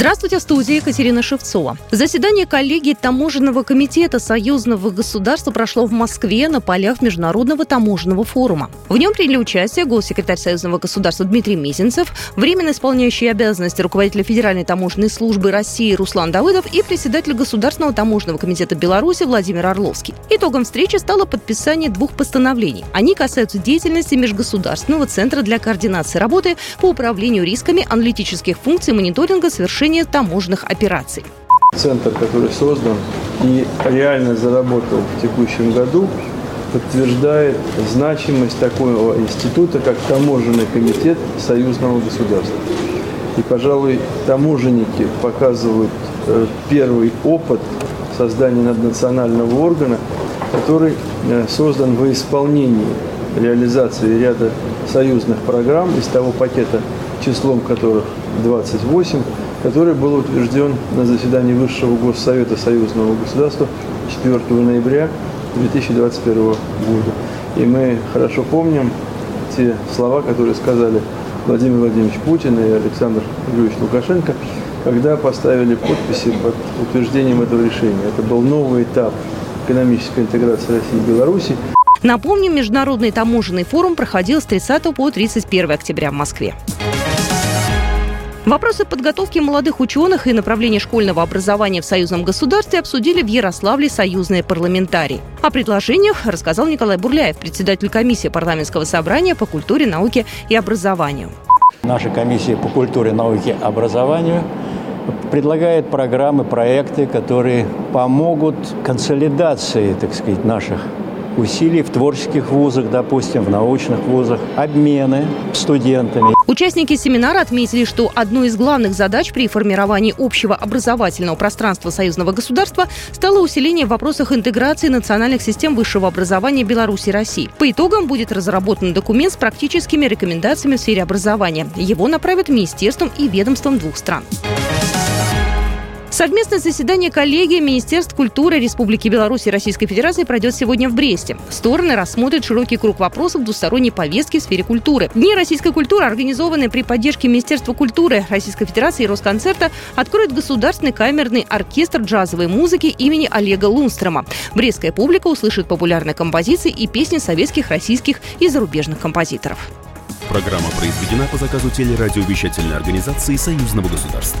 Здравствуйте, в студии Екатерина Шевцова. Заседание коллегии Таможенного комитета Союзного государства прошло в Москве на полях Международного таможенного форума. В нем приняли участие госсекретарь Союзного государства Дмитрий Мизинцев, временно исполняющий обязанности руководителя Федеральной таможенной службы России Руслан Давыдов и председатель Государственного таможенного комитета Беларуси Владимир Орловский. Итогом встречи стало подписание двух постановлений. Они касаются деятельности Межгосударственного центра для координации работы по управлению рисками аналитических функций мониторинга совершения совершения таможенных операций. Центр, который создан и реально заработал в текущем году, подтверждает значимость такого института, как таможенный комитет союзного государства. И, пожалуй, таможенники показывают э, первый опыт создания наднационального органа, который э, создан во исполнении реализации ряда союзных программ из того пакета, числом которых 28, который был утвержден на заседании Высшего Госсовета Союзного государства 4 ноября 2021 года. И мы хорошо помним те слова, которые сказали Владимир Владимирович Путин и Александр Юрьевич Лукашенко, когда поставили подписи под утверждением этого решения. Это был новый этап экономической интеграции России и Беларуси. Напомним, Международный таможенный форум проходил с 30 по 31 октября в Москве. Вопросы подготовки молодых ученых и направления школьного образования в союзном государстве обсудили в Ярославле союзные парламентарии. О предложениях рассказал Николай Бурляев, председатель комиссии парламентского собрания по культуре, науке и образованию. Наша комиссия по культуре, науке и образованию предлагает программы, проекты, которые помогут консолидации, так сказать, наших усилий в творческих вузах, допустим, в научных вузах, обмены студентами. Участники семинара отметили, что одной из главных задач при формировании общего образовательного пространства союзного государства стало усиление в вопросах интеграции национальных систем высшего образования Беларуси и России. По итогам будет разработан документ с практическими рекомендациями в сфере образования. Его направят министерствам и ведомствам двух стран. Совместное заседание коллегии Министерств культуры Республики Беларусь и Российской Федерации пройдет сегодня в Бресте. Стороны рассмотрят широкий круг вопросов двусторонней повестки в сфере культуры. Дни российской культуры, организованные при поддержке Министерства культуры Российской Федерации и Росконцерта, откроет Государственный камерный оркестр джазовой музыки имени Олега Лунстрома. Брестская публика услышит популярные композиции и песни советских, российских и зарубежных композиторов. Программа произведена по заказу телерадиовещательной организации Союзного государства.